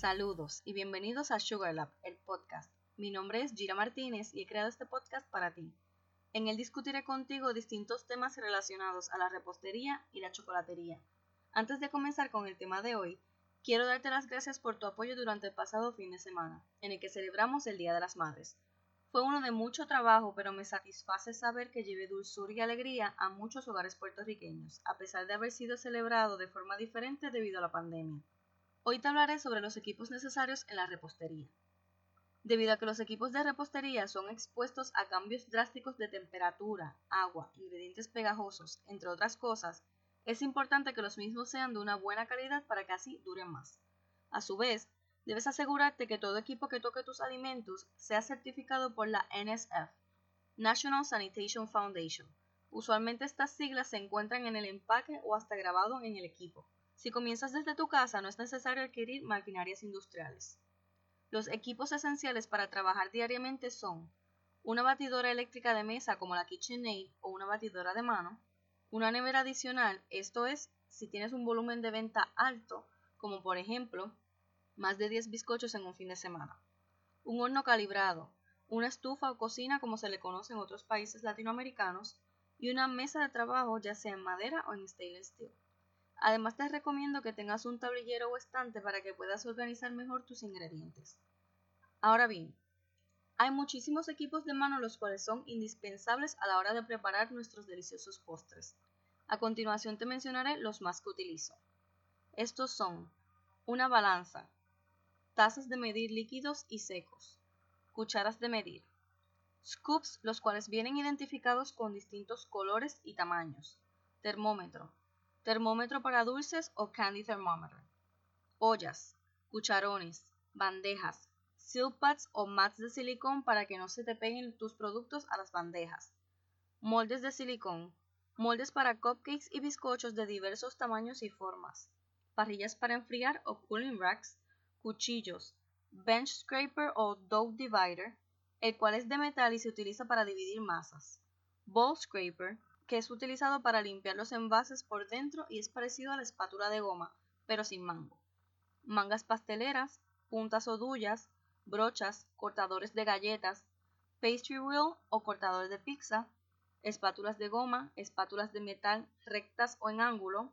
Saludos y bienvenidos a Sugar Lab, el podcast. Mi nombre es Gira Martínez y he creado este podcast para ti. En él discutiré contigo distintos temas relacionados a la repostería y la chocolatería. Antes de comenzar con el tema de hoy, quiero darte las gracias por tu apoyo durante el pasado fin de semana, en el que celebramos el Día de las Madres. Fue uno de mucho trabajo, pero me satisface saber que llevé dulzura y alegría a muchos hogares puertorriqueños, a pesar de haber sido celebrado de forma diferente debido a la pandemia. Hoy te hablaré sobre los equipos necesarios en la repostería. Debido a que los equipos de repostería son expuestos a cambios drásticos de temperatura, agua, ingredientes pegajosos, entre otras cosas, es importante que los mismos sean de una buena calidad para que así duren más. A su vez, debes asegurarte que todo equipo que toque tus alimentos sea certificado por la NSF, National Sanitation Foundation. Usualmente estas siglas se encuentran en el empaque o hasta grabado en el equipo. Si comienzas desde tu casa no es necesario adquirir maquinarias industriales. Los equipos esenciales para trabajar diariamente son una batidora eléctrica de mesa como la KitchenAid o una batidora de mano, una nevera adicional, esto es, si tienes un volumen de venta alto, como por ejemplo, más de 10 bizcochos en un fin de semana, un horno calibrado, una estufa o cocina como se le conoce en otros países latinoamericanos, y una mesa de trabajo ya sea en madera o en stainless steel. Además te recomiendo que tengas un tablillero o estante para que puedas organizar mejor tus ingredientes. Ahora bien, hay muchísimos equipos de mano los cuales son indispensables a la hora de preparar nuestros deliciosos postres. A continuación te mencionaré los más que utilizo. Estos son una balanza, tazas de medir líquidos y secos, cucharas de medir, scoops los cuales vienen identificados con distintos colores y tamaños, termómetro, termómetro para dulces o candy thermometer, ollas, cucharones, bandejas, seal pads o mats de silicón para que no se te peguen tus productos a las bandejas, moldes de silicón, moldes para cupcakes y bizcochos de diversos tamaños y formas, parrillas para enfriar o cooling racks, cuchillos, bench scraper o dough divider, el cual es de metal y se utiliza para dividir masas, bowl scraper, que es utilizado para limpiar los envases por dentro y es parecido a la espátula de goma, pero sin mango. Mangas pasteleras, puntas o dullas, brochas, cortadores de galletas, pastry wheel o cortador de pizza, espátulas de goma, espátulas de metal rectas o en ángulo,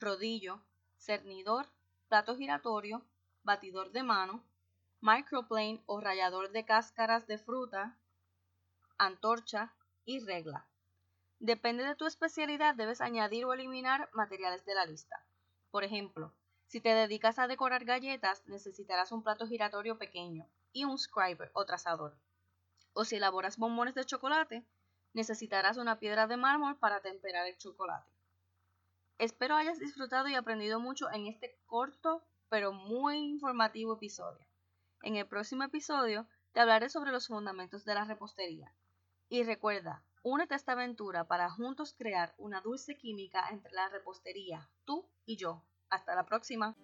rodillo, cernidor, plato giratorio, batidor de mano, microplane o rallador de cáscaras de fruta, antorcha y regla. Depende de tu especialidad, debes añadir o eliminar materiales de la lista. Por ejemplo, si te dedicas a decorar galletas, necesitarás un plato giratorio pequeño y un scriber o trazador. O si elaboras bombones de chocolate, necesitarás una piedra de mármol para temperar el chocolate. Espero hayas disfrutado y aprendido mucho en este corto pero muy informativo episodio. En el próximo episodio te hablaré sobre los fundamentos de la repostería. Y recuerda, Únete a esta aventura para juntos crear una dulce química entre la repostería, tú y yo. Hasta la próxima.